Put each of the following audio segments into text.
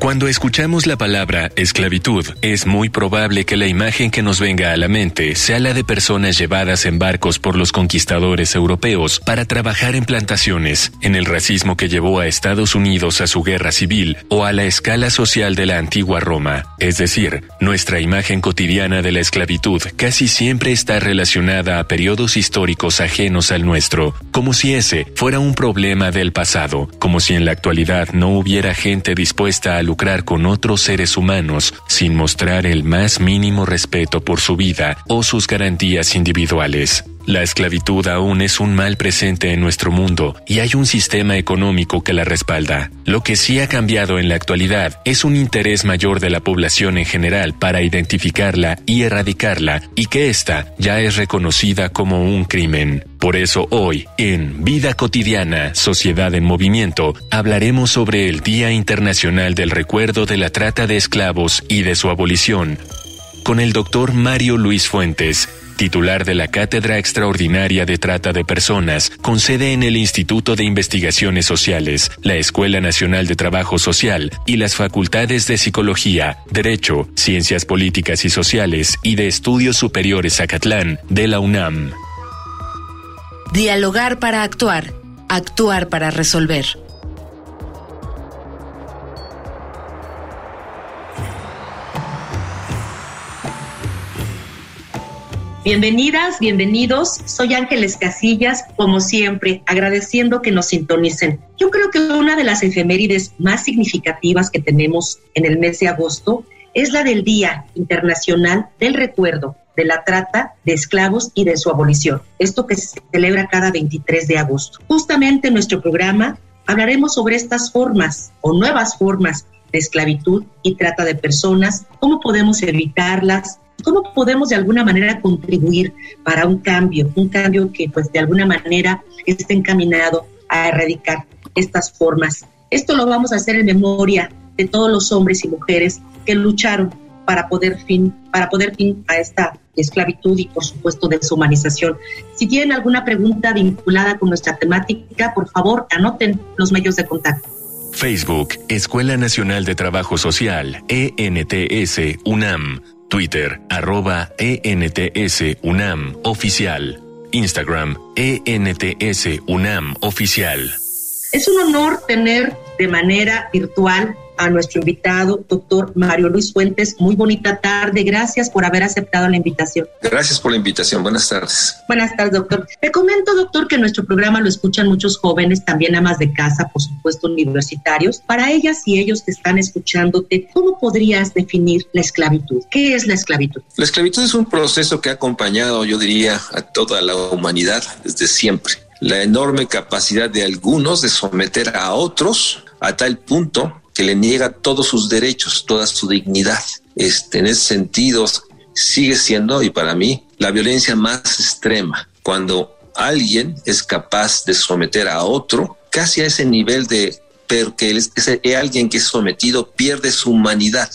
Cuando escuchamos la palabra esclavitud, es muy probable que la imagen que nos venga a la mente sea la de personas llevadas en barcos por los conquistadores europeos para trabajar en plantaciones, en el racismo que llevó a Estados Unidos a su guerra civil o a la escala social de la antigua Roma. Es decir, nuestra imagen cotidiana de la esclavitud casi siempre está relacionada a periodos históricos ajenos al nuestro, como si ese fuera un problema del pasado, como si en la actualidad no hubiera gente dispuesta a con otros seres humanos sin mostrar el más mínimo respeto por su vida o sus garantías individuales. La esclavitud aún es un mal presente en nuestro mundo y hay un sistema económico que la respalda. Lo que sí ha cambiado en la actualidad es un interés mayor de la población en general para identificarla y erradicarla y que ésta ya es reconocida como un crimen. Por eso hoy, en Vida Cotidiana, Sociedad en Movimiento, hablaremos sobre el Día Internacional del Recuerdo de la Trata de Esclavos y de su abolición, con el doctor Mario Luis Fuentes, titular de la Cátedra Extraordinaria de Trata de Personas, con sede en el Instituto de Investigaciones Sociales, la Escuela Nacional de Trabajo Social y las Facultades de Psicología, Derecho, Ciencias Políticas y Sociales y de Estudios Superiores Acatlán de la UNAM. Dialogar para actuar, actuar para resolver. Bienvenidas, bienvenidos. Soy Ángeles Casillas, como siempre, agradeciendo que nos sintonicen. Yo creo que una de las efemérides más significativas que tenemos en el mes de agosto es la del Día Internacional del Recuerdo de la Trata de Esclavos y de su abolición. Esto que se celebra cada 23 de agosto. Justamente en nuestro programa hablaremos sobre estas formas o nuevas formas de esclavitud y trata de personas, cómo podemos evitarlas, ¿Cómo podemos de alguna manera contribuir para un cambio, un cambio que pues de alguna manera esté encaminado a erradicar estas formas? Esto lo vamos a hacer en memoria de todos los hombres y mujeres que lucharon para poder fin, para poder fin a esta esclavitud y por supuesto deshumanización. Si tienen alguna pregunta vinculada con nuestra temática, por favor anoten los medios de contacto. Facebook, Escuela Nacional de Trabajo Social, ENTS, UNAM. Twitter, arroba ENTS UNAM Oficial. Instagram, ENTS UNAM Oficial. Es un honor tener de manera virtual a nuestro invitado, doctor Mario Luis Fuentes. Muy bonita tarde. Gracias por haber aceptado la invitación. Gracias por la invitación. Buenas tardes. Buenas tardes, doctor. Le comento, doctor, que nuestro programa lo escuchan muchos jóvenes, también amas de casa, por supuesto, universitarios. Para ellas y ellos que están escuchándote, ¿cómo podrías definir la esclavitud? ¿Qué es la esclavitud? La esclavitud es un proceso que ha acompañado, yo diría, a toda la humanidad desde siempre la enorme capacidad de algunos de someter a otros a tal punto que le niega todos sus derechos, toda su dignidad. Este, en ese sentido, sigue siendo, y para mí, la violencia más extrema, cuando alguien es capaz de someter a otro casi a ese nivel de que ese, alguien que es sometido pierde su humanidad,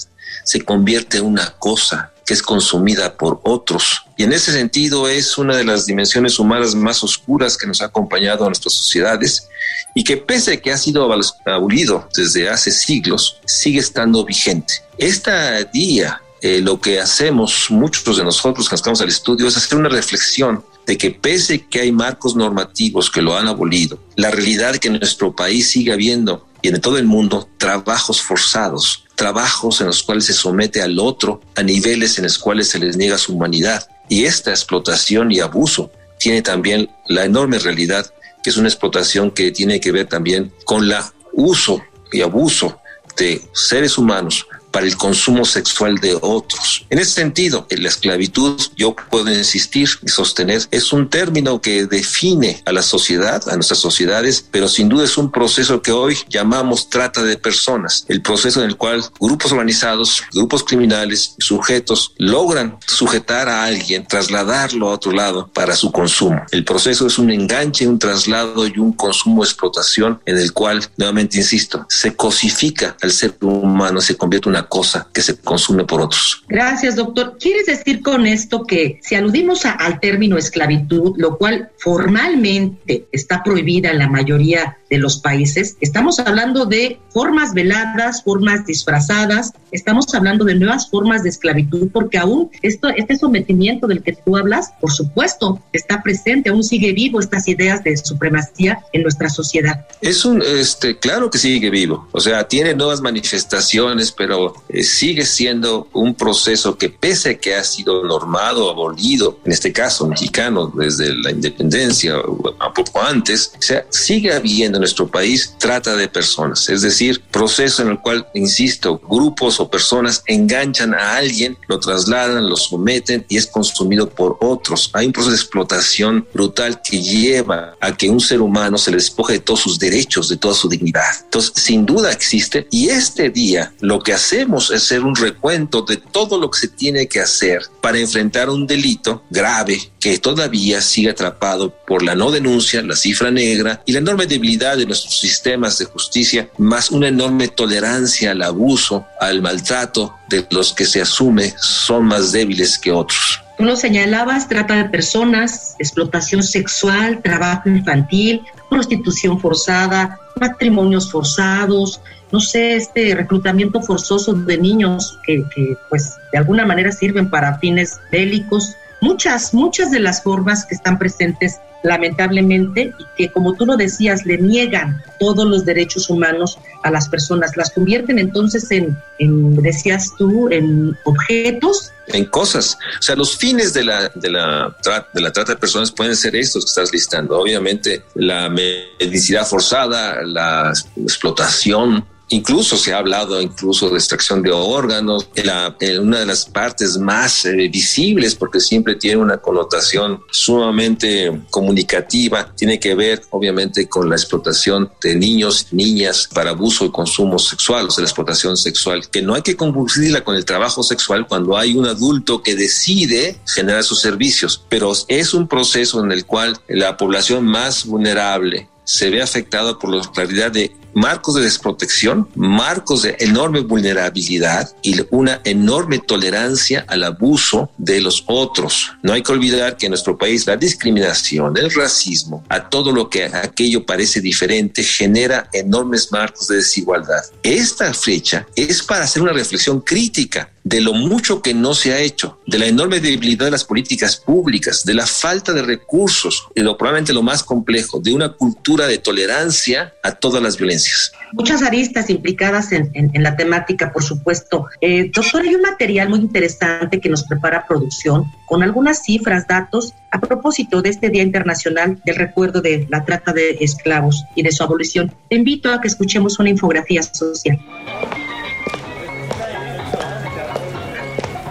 se convierte en una cosa que es consumida por otros. Y en ese sentido es una de las dimensiones humanas más oscuras que nos ha acompañado a nuestras sociedades y que pese a que ha sido abolido desde hace siglos, sigue estando vigente. Esta día, eh, lo que hacemos muchos de nosotros que estamos al estudio es hacer una reflexión de que pese que hay marcos normativos que lo han abolido, la realidad que en nuestro país sigue habiendo y en todo el mundo trabajos forzados, trabajos en los cuales se somete al otro a niveles en los cuales se les niega su humanidad. Y esta explotación y abuso tiene también la enorme realidad que es una explotación que tiene que ver también con la uso y abuso de seres humanos para el consumo sexual de otros. En ese sentido, la esclavitud, yo puedo insistir y sostener, es un término que define a la sociedad, a nuestras sociedades, pero sin duda es un proceso que hoy llamamos trata de personas, el proceso en el cual grupos organizados, grupos criminales, sujetos logran sujetar a alguien, trasladarlo a otro lado para su consumo. El proceso es un enganche, un traslado y un consumo explotación en el cual, nuevamente insisto, se cosifica al ser humano, se convierte en una cosa que se consume por otros. Gracias, doctor. ¿Quieres decir con esto que si aludimos al término esclavitud, lo cual formalmente está prohibida en la mayoría de los países, estamos hablando de formas veladas, formas disfrazadas, estamos hablando de nuevas formas de esclavitud, porque aún esto, este sometimiento del que tú hablas, por supuesto, está presente, aún sigue vivo estas ideas de supremacía en nuestra sociedad. Es un, este, claro que sigue vivo, o sea, tiene nuevas manifestaciones, pero eh, sigue siendo un proceso que pese a que ha sido normado, abolido, en este caso mexicano, desde la independencia a poco antes, o sea, sigue habiendo en nuestro país trata de personas, es decir, proceso en el cual, insisto, grupos o personas enganchan a alguien, lo trasladan, lo someten y es consumido por otros. Hay un proceso de explotación brutal que lleva a que un ser humano se le despoje de todos sus derechos, de toda su dignidad. Entonces, sin duda existe y este día lo que hacemos es hacer un recuento de todo lo que se tiene que hacer para enfrentar un delito grave que todavía sigue atrapado por la no denuncia, la cifra negra y la enorme debilidad de nuestros sistemas de justicia, más una enorme tolerancia al abuso, al maltrato de los que se asume son más débiles que otros. Tú lo señalabas, trata de personas, explotación sexual, trabajo infantil, prostitución forzada, matrimonios forzados, no sé, este reclutamiento forzoso de niños que, pues de alguna manera sirven para fines bélicos, muchas, muchas de las formas que están presentes lamentablemente, y que como tú lo decías, le niegan todos los derechos humanos a las personas, las convierten entonces en, en decías tú, en objetos. En cosas. O sea, los fines de la, de, la, de la trata de personas pueden ser estos que estás listando. Obviamente, la medicidad forzada, la explotación, Incluso se ha hablado incluso de extracción de órganos, la, una de las partes más eh, visibles, porque siempre tiene una connotación sumamente comunicativa, tiene que ver obviamente con la explotación de niños, niñas para abuso y consumo sexual, o sea, la explotación sexual, que no hay que confundirla con el trabajo sexual cuando hay un adulto que decide generar sus servicios, pero es un proceso en el cual la población más vulnerable se ve afectada por la claridad de marcos de desprotección, marcos de enorme vulnerabilidad y una enorme tolerancia al abuso de los otros. No hay que olvidar que en nuestro país la discriminación, el racismo, a todo lo que aquello parece diferente, genera enormes marcos de desigualdad. Esta fecha es para hacer una reflexión crítica de lo mucho que no se ha hecho, de la enorme debilidad de las políticas públicas, de la falta de recursos y lo probablemente lo más complejo, de una cultura de tolerancia a todas las violencias. Muchas aristas implicadas en, la temática, por supuesto. Eh, doctor, hay un material muy interesante que nos prepara producción con algunas cifras, datos a propósito de este Día Internacional del Recuerdo de la Trata de Esclavos y de su abolición. Te invito a que escuchemos una infografía social.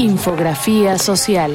Infografía social.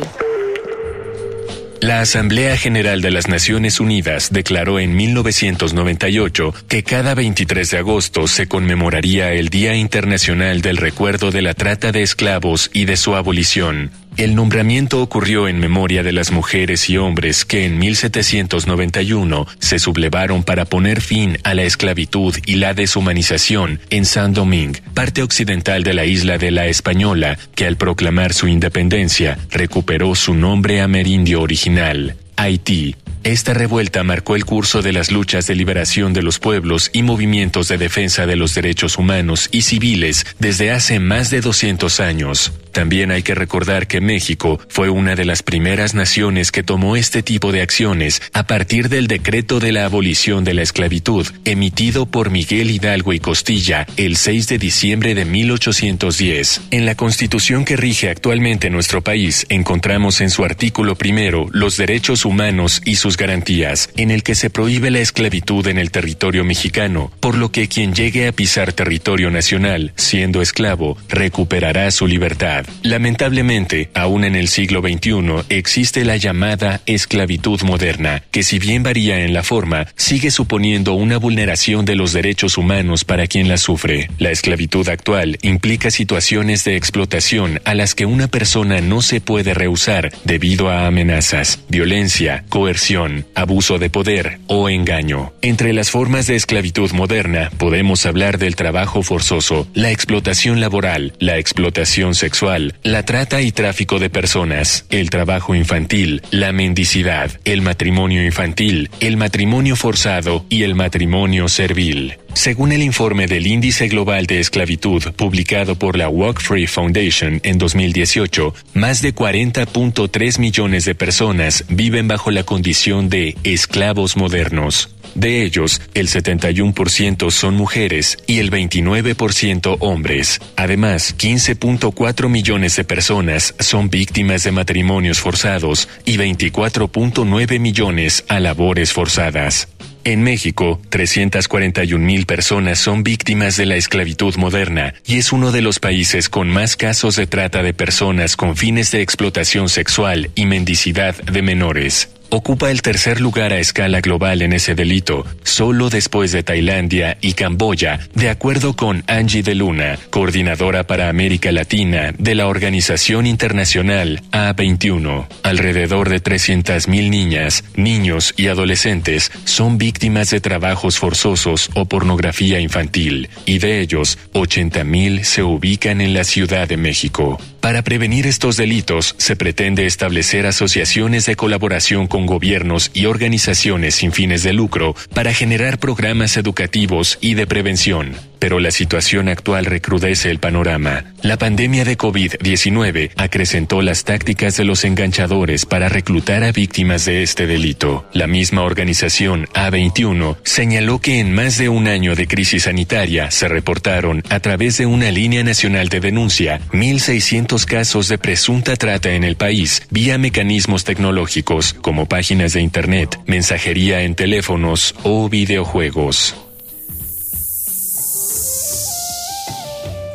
La Asamblea General de las Naciones Unidas declaró en 1998 que cada 23 de agosto se conmemoraría el Día Internacional del Recuerdo de la Trata de Esclavos y de su abolición. El nombramiento ocurrió en memoria de las mujeres y hombres que en 1791 se sublevaron para poner fin a la esclavitud y la deshumanización en Saint-Domingue, parte occidental de la isla de la Española, que al proclamar su independencia recuperó su nombre amerindio original, Haití. Esta revuelta marcó el curso de las luchas de liberación de los pueblos y movimientos de defensa de los derechos humanos y civiles desde hace más de 200 años. También hay que recordar que México fue una de las primeras naciones que tomó este tipo de acciones a partir del decreto de la abolición de la esclavitud, emitido por Miguel Hidalgo y Costilla el 6 de diciembre de 1810. En la constitución que rige actualmente nuestro país encontramos en su artículo primero los derechos humanos y sus garantías, en el que se prohíbe la esclavitud en el territorio mexicano, por lo que quien llegue a pisar territorio nacional, siendo esclavo, recuperará su libertad. Lamentablemente, aún en el siglo XXI existe la llamada esclavitud moderna, que si bien varía en la forma, sigue suponiendo una vulneración de los derechos humanos para quien la sufre. La esclavitud actual implica situaciones de explotación a las que una persona no se puede rehusar debido a amenazas, violencia, coerción, abuso de poder o engaño. Entre las formas de esclavitud moderna podemos hablar del trabajo forzoso, la explotación laboral, la explotación sexual, la trata y tráfico de personas, el trabajo infantil, la mendicidad, el matrimonio infantil, el matrimonio forzado y el matrimonio servil. Según el informe del Índice Global de Esclavitud publicado por la Walk Free Foundation en 2018, más de 40.3 millones de personas viven bajo la condición de esclavos modernos. De ellos, el 71% son mujeres y el 29% hombres. Además, 15.4 millones de personas son víctimas de matrimonios forzados y 24.9 millones a labores forzadas. En México, 341 mil personas son víctimas de la esclavitud moderna y es uno de los países con más casos de trata de personas con fines de explotación sexual y mendicidad de menores ocupa el tercer lugar a escala global en ese delito, solo después de Tailandia y Camboya, de acuerdo con Angie de Luna, coordinadora para América Latina de la Organización Internacional A21. Alrededor de 300.000 niñas, niños y adolescentes son víctimas de trabajos forzosos o pornografía infantil, y de ellos, 80.000 se ubican en la Ciudad de México. Para prevenir estos delitos, se pretende establecer asociaciones de colaboración con gobiernos y organizaciones sin fines de lucro para generar programas educativos y de prevención. Pero la situación actual recrudece el panorama. La pandemia de COVID-19 acrecentó las tácticas de los enganchadores para reclutar a víctimas de este delito. La misma organización A21 señaló que en más de un año de crisis sanitaria se reportaron, a través de una línea nacional de denuncia, 1.600 casos de presunta trata en el país vía mecanismos tecnológicos como páginas de Internet, mensajería en teléfonos o videojuegos.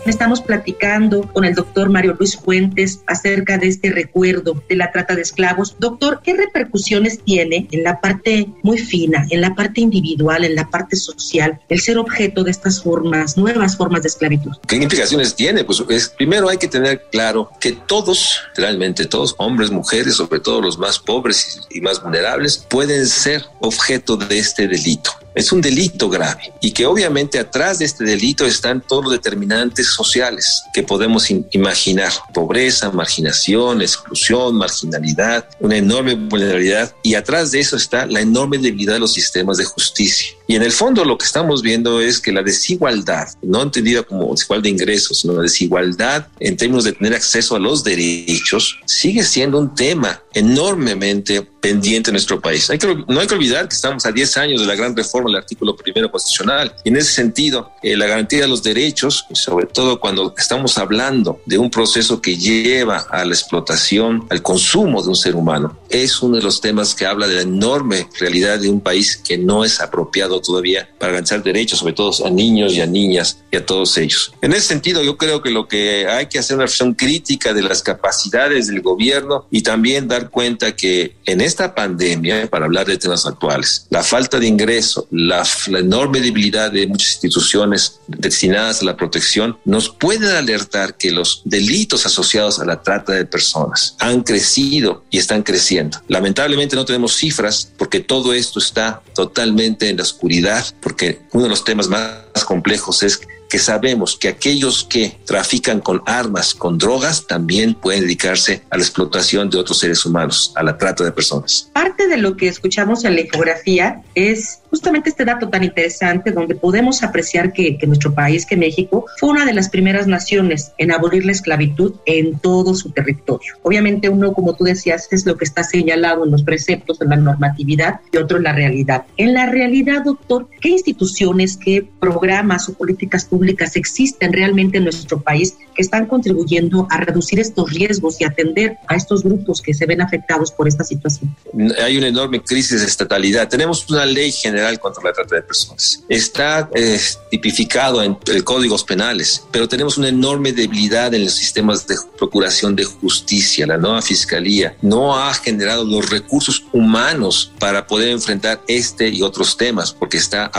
Estamos platicando con el doctor Mario Luis Fuentes acerca de este recuerdo de la trata de esclavos. Doctor, ¿qué repercusiones tiene en la parte muy fina, en la parte individual, en la parte social, el ser objeto de estas formas, nuevas formas de esclavitud? ¿Qué implicaciones tiene? Pues es, primero hay que tener claro que todos, realmente todos, hombres, mujeres, sobre todo los más pobres y más vulnerables, pueden ser objeto de este delito. Es un delito grave y que obviamente atrás de este delito están todos los determinantes sociales que podemos imaginar. Pobreza, marginación, exclusión, marginalidad, una enorme vulnerabilidad y atrás de eso está la enorme debilidad de los sistemas de justicia. Y en el fondo lo que estamos viendo es que la desigualdad, no entendida como desigualdad de ingresos, sino la desigualdad en términos de tener acceso a los derechos, sigue siendo un tema enormemente pendiente en nuestro país. Hay que, no hay que olvidar que estamos a 10 años de la gran reforma del artículo primero constitucional. Y en ese sentido, eh, la garantía de los derechos, sobre todo cuando estamos hablando de un proceso que lleva a la explotación, al consumo de un ser humano, es uno de los temas que habla de la enorme realidad de un país que no es apropiado todavía para garantizar derechos, sobre todo a niños y a niñas y a todos ellos. En ese sentido, yo creo que lo que hay que hacer una reflexión crítica de las capacidades del gobierno y también dar cuenta que en esta pandemia, para hablar de temas actuales, la falta de ingreso, la, enorme debilidad de muchas instituciones destinadas a la protección, nos pueden alertar que los delitos asociados a la trata de personas han crecido y están creciendo. Lamentablemente no tenemos cifras porque todo esto está totalmente en la oscuridad, porque uno de los temas más complejos es que sabemos que aquellos que trafican con armas, con drogas, también pueden dedicarse a la explotación de otros seres humanos, a la trata de personas. Parte de lo que escuchamos en la infografía es justamente este dato tan interesante donde podemos apreciar que, que, nuestro país, que México, fue una de las primeras naciones en abolir la esclavitud en todo su territorio. Obviamente uno, como tú decías, es lo que está señalado en los preceptos, en la normatividad y otro en la realidad. En la realidad, doctor, ¿qué instituciones, qué programas o políticas públicas existen realmente en nuestro país que están contribuyendo a reducir estos riesgos y atender a estos grupos que se ven afectados por esta situación? Hay una enorme crisis de estatalidad. Tenemos una ley general contra la trata de personas. Está eh, tipificado en el códigos penales, pero tenemos una enorme debilidad en los sistemas de procuración de justicia. La nueva fiscalía no ha generado los recursos humanos para poder enfrentar este y otros temas, porque está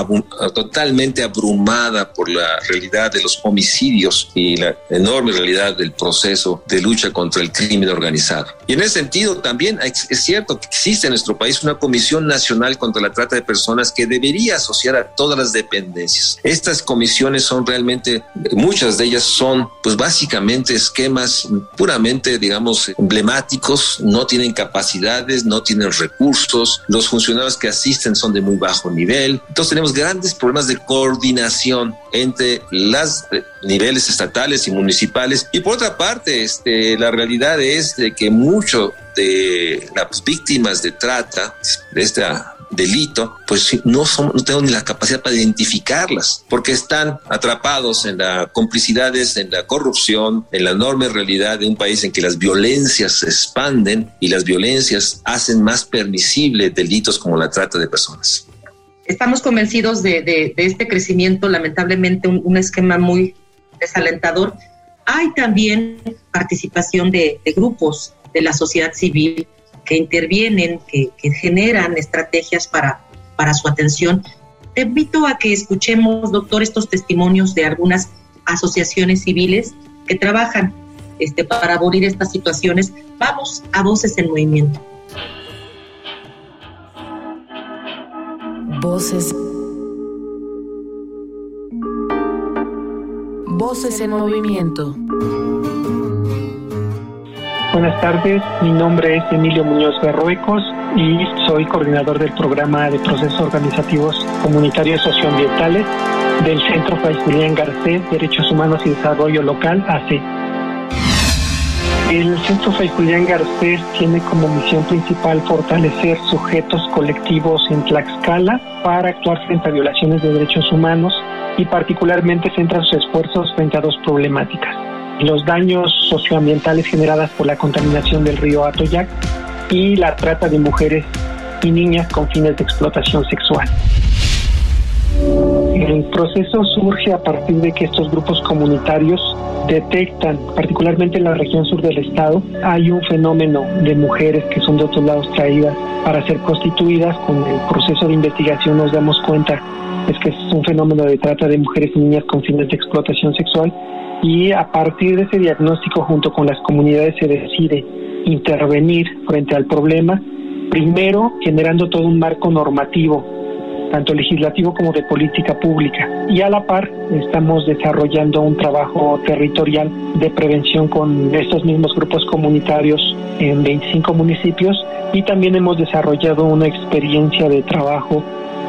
totalmente abrumada por la realidad de los homicidios y la enorme realidad del proceso de lucha contra el crimen organizado. Y en ese sentido también es cierto que existe en nuestro país una Comisión Nacional contra la Trata de Personas que debería asociar a todas las dependencias. Estas comisiones son realmente, muchas de ellas son pues básicamente esquemas puramente, digamos, emblemáticos, no tienen capacidades, no tienen recursos, los funcionarios que asisten son de muy bajo nivel. Entonces tenemos grandes problemas de coordinación entre los niveles estatales y municipales. Y por otra parte, este, la realidad es de que mucho de las víctimas de trata, de esta delito, pues no, son, no tengo ni la capacidad para identificarlas, porque están atrapados en las complicidades, en la corrupción, en la enorme realidad de un país en que las violencias se expanden y las violencias hacen más permisible delitos como la trata de personas. Estamos convencidos de, este crecimiento, lamentablemente un, esquema muy desalentador. Hay también participación de, grupos de la sociedad civil que intervienen, que, generan estrategias para, para su atención. Te invito a que escuchemos, doctor, estos testimonios de algunas asociaciones civiles que trabajan este, para abolir estas situaciones. Vamos a Voces en Movimiento. Voces. Voces en movimiento. Buenas tardes, mi nombre es Emilio Muñoz Berruecos y soy coordinador del programa de procesos organizativos comunitarios socioambientales del Centro Fray Garcés, Derechos Humanos y Desarrollo Local, AC. El Centro Fray Julián Garcés tiene como misión principal fortalecer sujetos colectivos en Tlaxcala para actuar frente a violaciones de derechos humanos y particularmente centra sus esfuerzos frente a dos problemáticas los daños socioambientales generadas por la contaminación del río Atoyac y la trata de mujeres y niñas con fines de explotación sexual. El proceso surge a partir de que estos grupos comunitarios detectan, particularmente en la región sur del estado, hay un fenómeno de mujeres que son de otros lados traídas para ser constituidas. Con el proceso de investigación nos damos cuenta es que es un fenómeno de trata de mujeres y niñas con fines de explotación sexual y a partir de ese diagnóstico junto con las comunidades se decide intervenir frente al problema, primero generando todo un marco normativo, tanto legislativo como de política pública. Y a la par estamos desarrollando un trabajo territorial de prevención con estos mismos grupos comunitarios en 25 municipios y también hemos desarrollado una experiencia de trabajo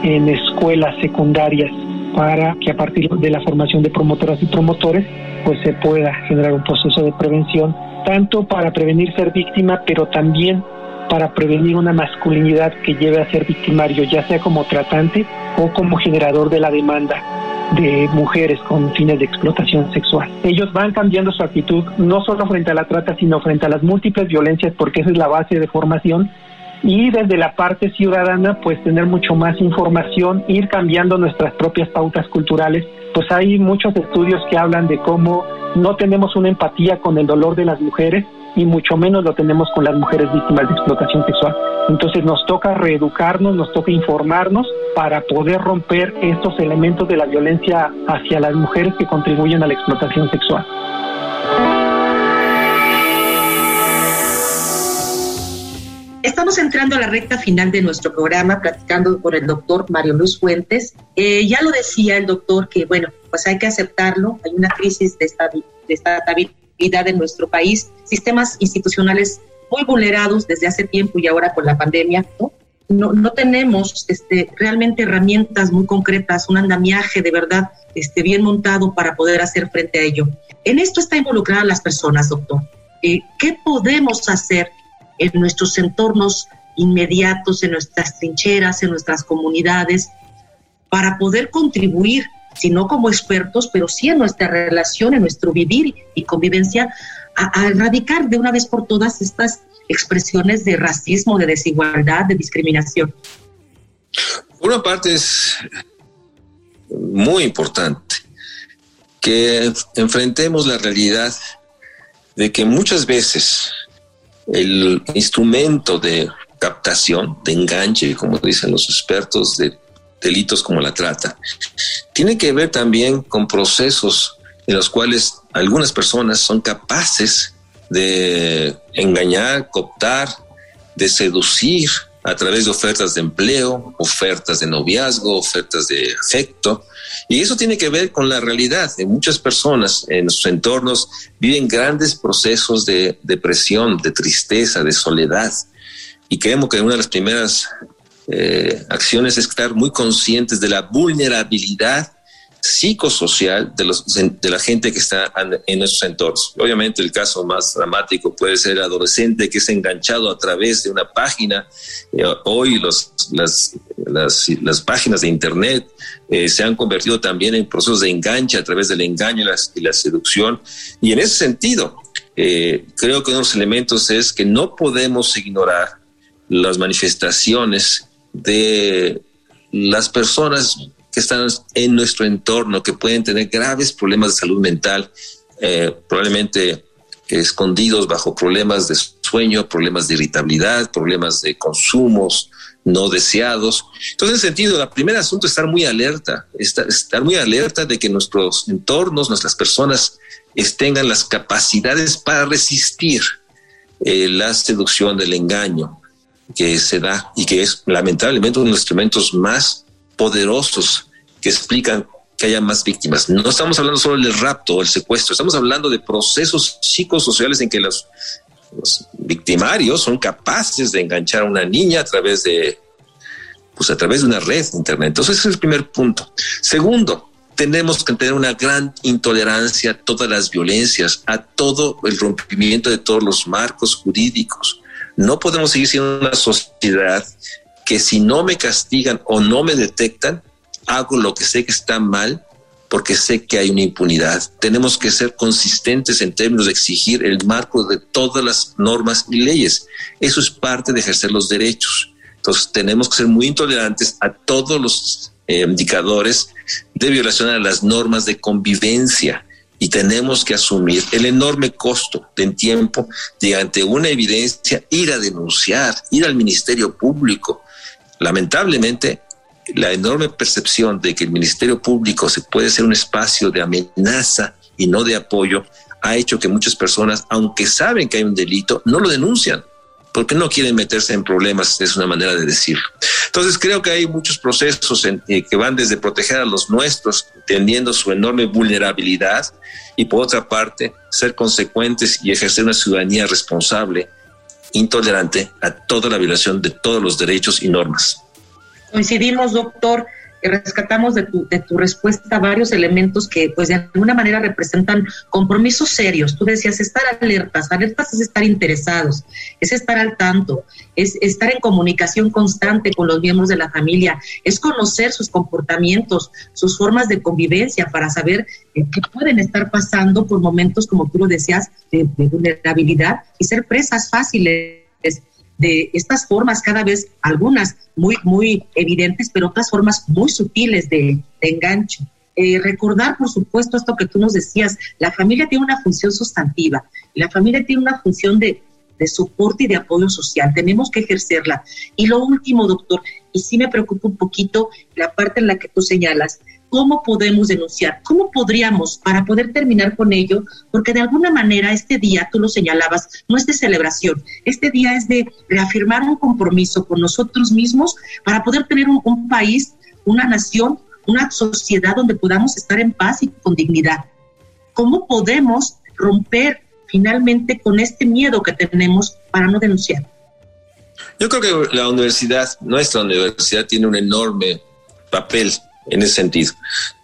en escuelas secundarias para que a partir de la formación de promotoras y promotores pues se pueda generar un proceso de prevención, tanto para prevenir ser víctima, pero también para prevenir una masculinidad que lleve a ser victimario, ya sea como tratante o como generador de la demanda de mujeres con fines de explotación sexual. Ellos van cambiando su actitud no solo frente a la trata, sino frente a las múltiples violencias, porque esa es la base de formación. Y desde la parte ciudadana, pues tener mucho más información, ir cambiando nuestras propias pautas culturales pues hay muchos estudios que hablan de cómo no tenemos una empatía con el dolor de las mujeres y mucho menos lo tenemos con las mujeres víctimas de explotación sexual. Entonces nos toca reeducarnos, nos toca informarnos para poder romper estos elementos de la violencia hacia las mujeres que contribuyen a la explotación sexual. Estamos entrando a la recta final de nuestro programa, platicando con el doctor Mario Luis Fuentes. Eh, ya lo decía el doctor que, bueno, pues hay que aceptarlo, hay una crisis de, estabilidad en nuestro país, sistemas institucionales muy vulnerados desde hace tiempo y ahora con la pandemia, ¿no? no, no tenemos este, realmente herramientas muy concretas, un andamiaje de verdad este, bien montado para poder hacer frente a ello. En esto está involucrada las personas, doctor. Eh, ¿Qué podemos hacer en nuestros entornos inmediatos, en nuestras trincheras, en nuestras comunidades, para poder contribuir, si no como expertos, pero sí en nuestra relación, en nuestro vivir y convivencia, a, a erradicar de una vez por todas estas expresiones de racismo, de desigualdad, de discriminación? Una parte es muy importante que enfrentemos la realidad de que muchas veces el instrumento de captación, de enganche, como dicen los expertos de delitos como la trata, tiene que ver también con procesos en los cuales algunas personas son capaces de engañar, cooptar, de seducir a través de ofertas de empleo, ofertas de noviazgo, ofertas de afecto. Y eso tiene que ver con la realidad. de muchas personas en sus entornos viven grandes procesos de depresión, de tristeza, de soledad. Y creemos que una de las primeras eh, acciones es estar muy conscientes de la vulnerabilidad psicosocial de, los, de la gente que está en nuestros entornos. Obviamente el caso más dramático puede ser el adolescente que es enganchado a través de una página. Eh, hoy los, las, las, las, páginas de Internet eh, se han convertido también en procesos de enganche a través del engaño y la, seducción. Y en ese sentido, eh, creo que uno de los elementos es que no podemos ignorar las manifestaciones de las personas que están en nuestro entorno, que pueden tener graves problemas de salud mental, eh, probablemente escondidos bajo problemas de sueño, problemas de irritabilidad, problemas de consumos no deseados. Entonces, en sentido, el primer asunto es estar muy alerta, estar, estar muy alerta de que nuestros entornos, nuestras personas tengan las capacidades para resistir eh, la seducción del engaño que se da y que es lamentablemente uno de los instrumentos más poderosos que explican que haya más víctimas. No estamos hablando solo del rapto o el secuestro, estamos hablando de procesos psicosociales en que los, victimarios son capaces de enganchar a una niña a través de, pues a través de una red de internet. Entonces ese es el primer punto. Segundo, tenemos que tener una gran intolerancia a todas las violencias, a todo el rompimiento de todos los marcos jurídicos. No podemos seguir siendo una sociedad que si no me castigan o no me detectan, hago lo que sé que está mal porque sé que hay una impunidad. Tenemos que ser consistentes en términos de exigir el marco de todas las normas y leyes. Eso es parte de ejercer los derechos. Entonces tenemos que ser muy intolerantes a todos los eh, indicadores de violación a las normas de convivencia y tenemos que asumir el enorme costo de tiempo de ante una evidencia ir a denunciar, ir al Ministerio Público. Lamentablemente, la enorme percepción de que el Ministerio Público se puede ser un espacio de amenaza y no de apoyo ha hecho que muchas personas, aunque saben que hay un delito, no lo denuncian porque no quieren meterse en problemas, es una manera de decirlo. Entonces creo que hay muchos procesos eh, que van desde proteger a los nuestros, entendiendo su enorme vulnerabilidad, y por otra parte, ser consecuentes y ejercer una ciudadanía responsable, intolerante a toda la violación de todos los derechos y normas. Coincidimos, doctor, que rescatamos de tu, de tu respuesta varios elementos que pues de alguna manera representan compromisos serios. Tú decías estar alertas, alertas es estar interesados, es estar al tanto, es estar en comunicación constante con los miembros de la familia, es conocer sus comportamientos, sus formas de convivencia para saber eh, qué pueden estar pasando por momentos, como tú lo decías, de, de vulnerabilidad y ser presas fáciles de estas formas cada vez, algunas muy, muy evidentes, pero otras formas muy sutiles de, enganche. Eh, recordar, por supuesto, esto que tú nos decías, la familia tiene una función sustantiva, la familia tiene una función de, de soporte y de apoyo social, tenemos que ejercerla. Y lo último, doctor, y sí me preocupa un poquito la parte en la que tú señalas, ¿Cómo podemos denunciar? ¿Cómo podríamos para poder terminar con ello? Porque de alguna manera este día, tú lo señalabas, no es de celebración, este día es de reafirmar un compromiso con nosotros mismos para poder tener un, país, una nación, una sociedad donde podamos estar en paz y con dignidad. ¿Cómo podemos romper finalmente con este miedo que tenemos para no denunciar? Yo creo que la universidad, nuestra universidad, tiene un enorme papel en ese sentido.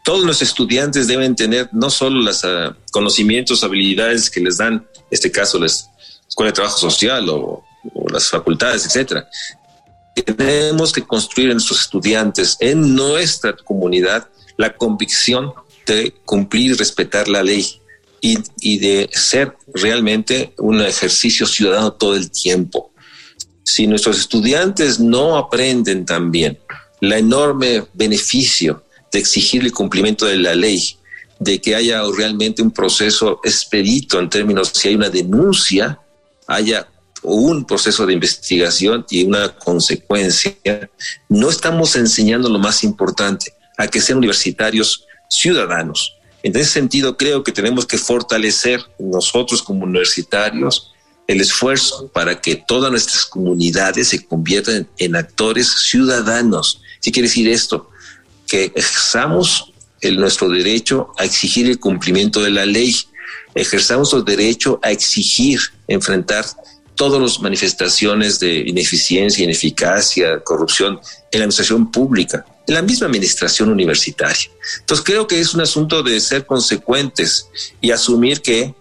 Todos los estudiantes deben tener no solo los ah, conocimientos, habilidades que les dan, en este caso, la Escuela de Trabajo Social o, o las facultades, etcétera. Tenemos que construir en nuestros estudiantes, en nuestra comunidad, la convicción de cumplir y respetar la ley y, y de ser realmente un ejercicio ciudadano todo el tiempo. Si nuestros estudiantes no aprenden también la enorme beneficio de exigir el cumplimiento de la ley, de que haya realmente un proceso expedito en términos si hay una denuncia, haya un proceso de investigación y una consecuencia, no estamos enseñando lo más importante, a que sean universitarios ciudadanos. En ese sentido, creo que tenemos que fortalecer nosotros como universitarios el esfuerzo para que todas nuestras comunidades se conviertan en actores ciudadanos. ¿Qué quiere decir esto? Que ejerzamos el, nuestro derecho a exigir el cumplimiento de la ley, ejerzamos el derecho a exigir, enfrentar todas las manifestaciones de ineficiencia, ineficacia, corrupción en la administración pública, en la misma administración universitaria. Entonces creo que es un asunto de ser consecuentes y asumir que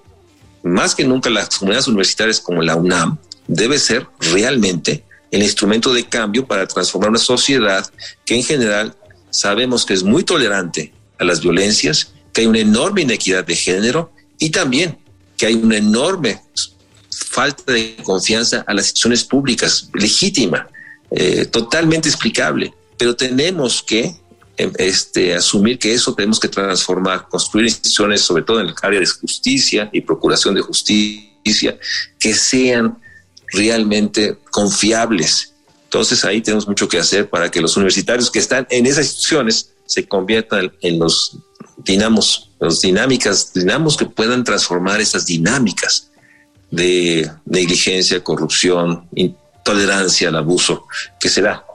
más que nunca las comunidades universitarias como la UNAM debe ser realmente el instrumento de cambio para transformar una sociedad que en general sabemos que es muy tolerante a las violencias, que hay una enorme inequidad de género y también que hay una enorme falta de confianza a las instituciones públicas, legítima, eh, totalmente explicable, pero tenemos que este, asumir que eso tenemos que transformar, construir instituciones, sobre todo en el área de justicia y procuración de justicia, que sean realmente confiables. Entonces ahí tenemos mucho que hacer para que los universitarios que están en esas instituciones se conviertan en los dinamos, los dinámicas, dinamos que puedan transformar esas dinámicas de negligencia, corrupción, intolerancia al abuso que se da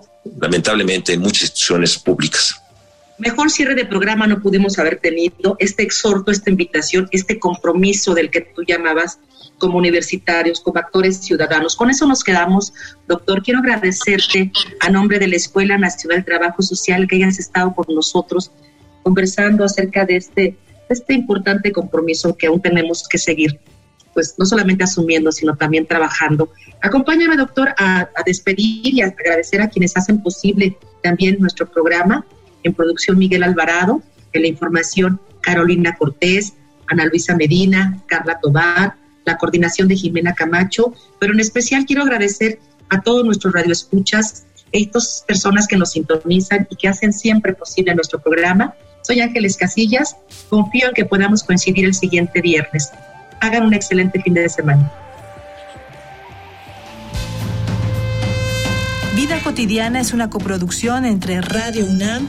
lamentablemente en muchas instituciones públicas. Mejor cierre de programa no pudimos haber tenido este exhorto, esta invitación, este compromiso del que tú llamabas como universitarios, como actores ciudadanos. Con eso nos quedamos, doctor. Quiero agradecerte a nombre de la Escuela Nacional de Trabajo Social que hayas estado con nosotros conversando acerca de este, este importante compromiso que aún tenemos que seguir pues no solamente asumiendo, sino también trabajando. Acompáñame, doctor, a, despedir y a agradecer a quienes hacen posible también nuestro programa. En producción, Miguel Alvarado, en la información, Carolina Cortés, Ana Luisa Medina, Carla Tobar, la coordinación de Jimena Camacho, pero en especial quiero agradecer a todos nuestros radioescuchas, estas personas que nos sintonizan y que hacen siempre posible nuestro programa. Soy Ángeles Casillas, confío en que podamos coincidir el siguiente viernes hagan un excelente fin de semana. Vida cotidiana es una coproducción entre Radio UNAM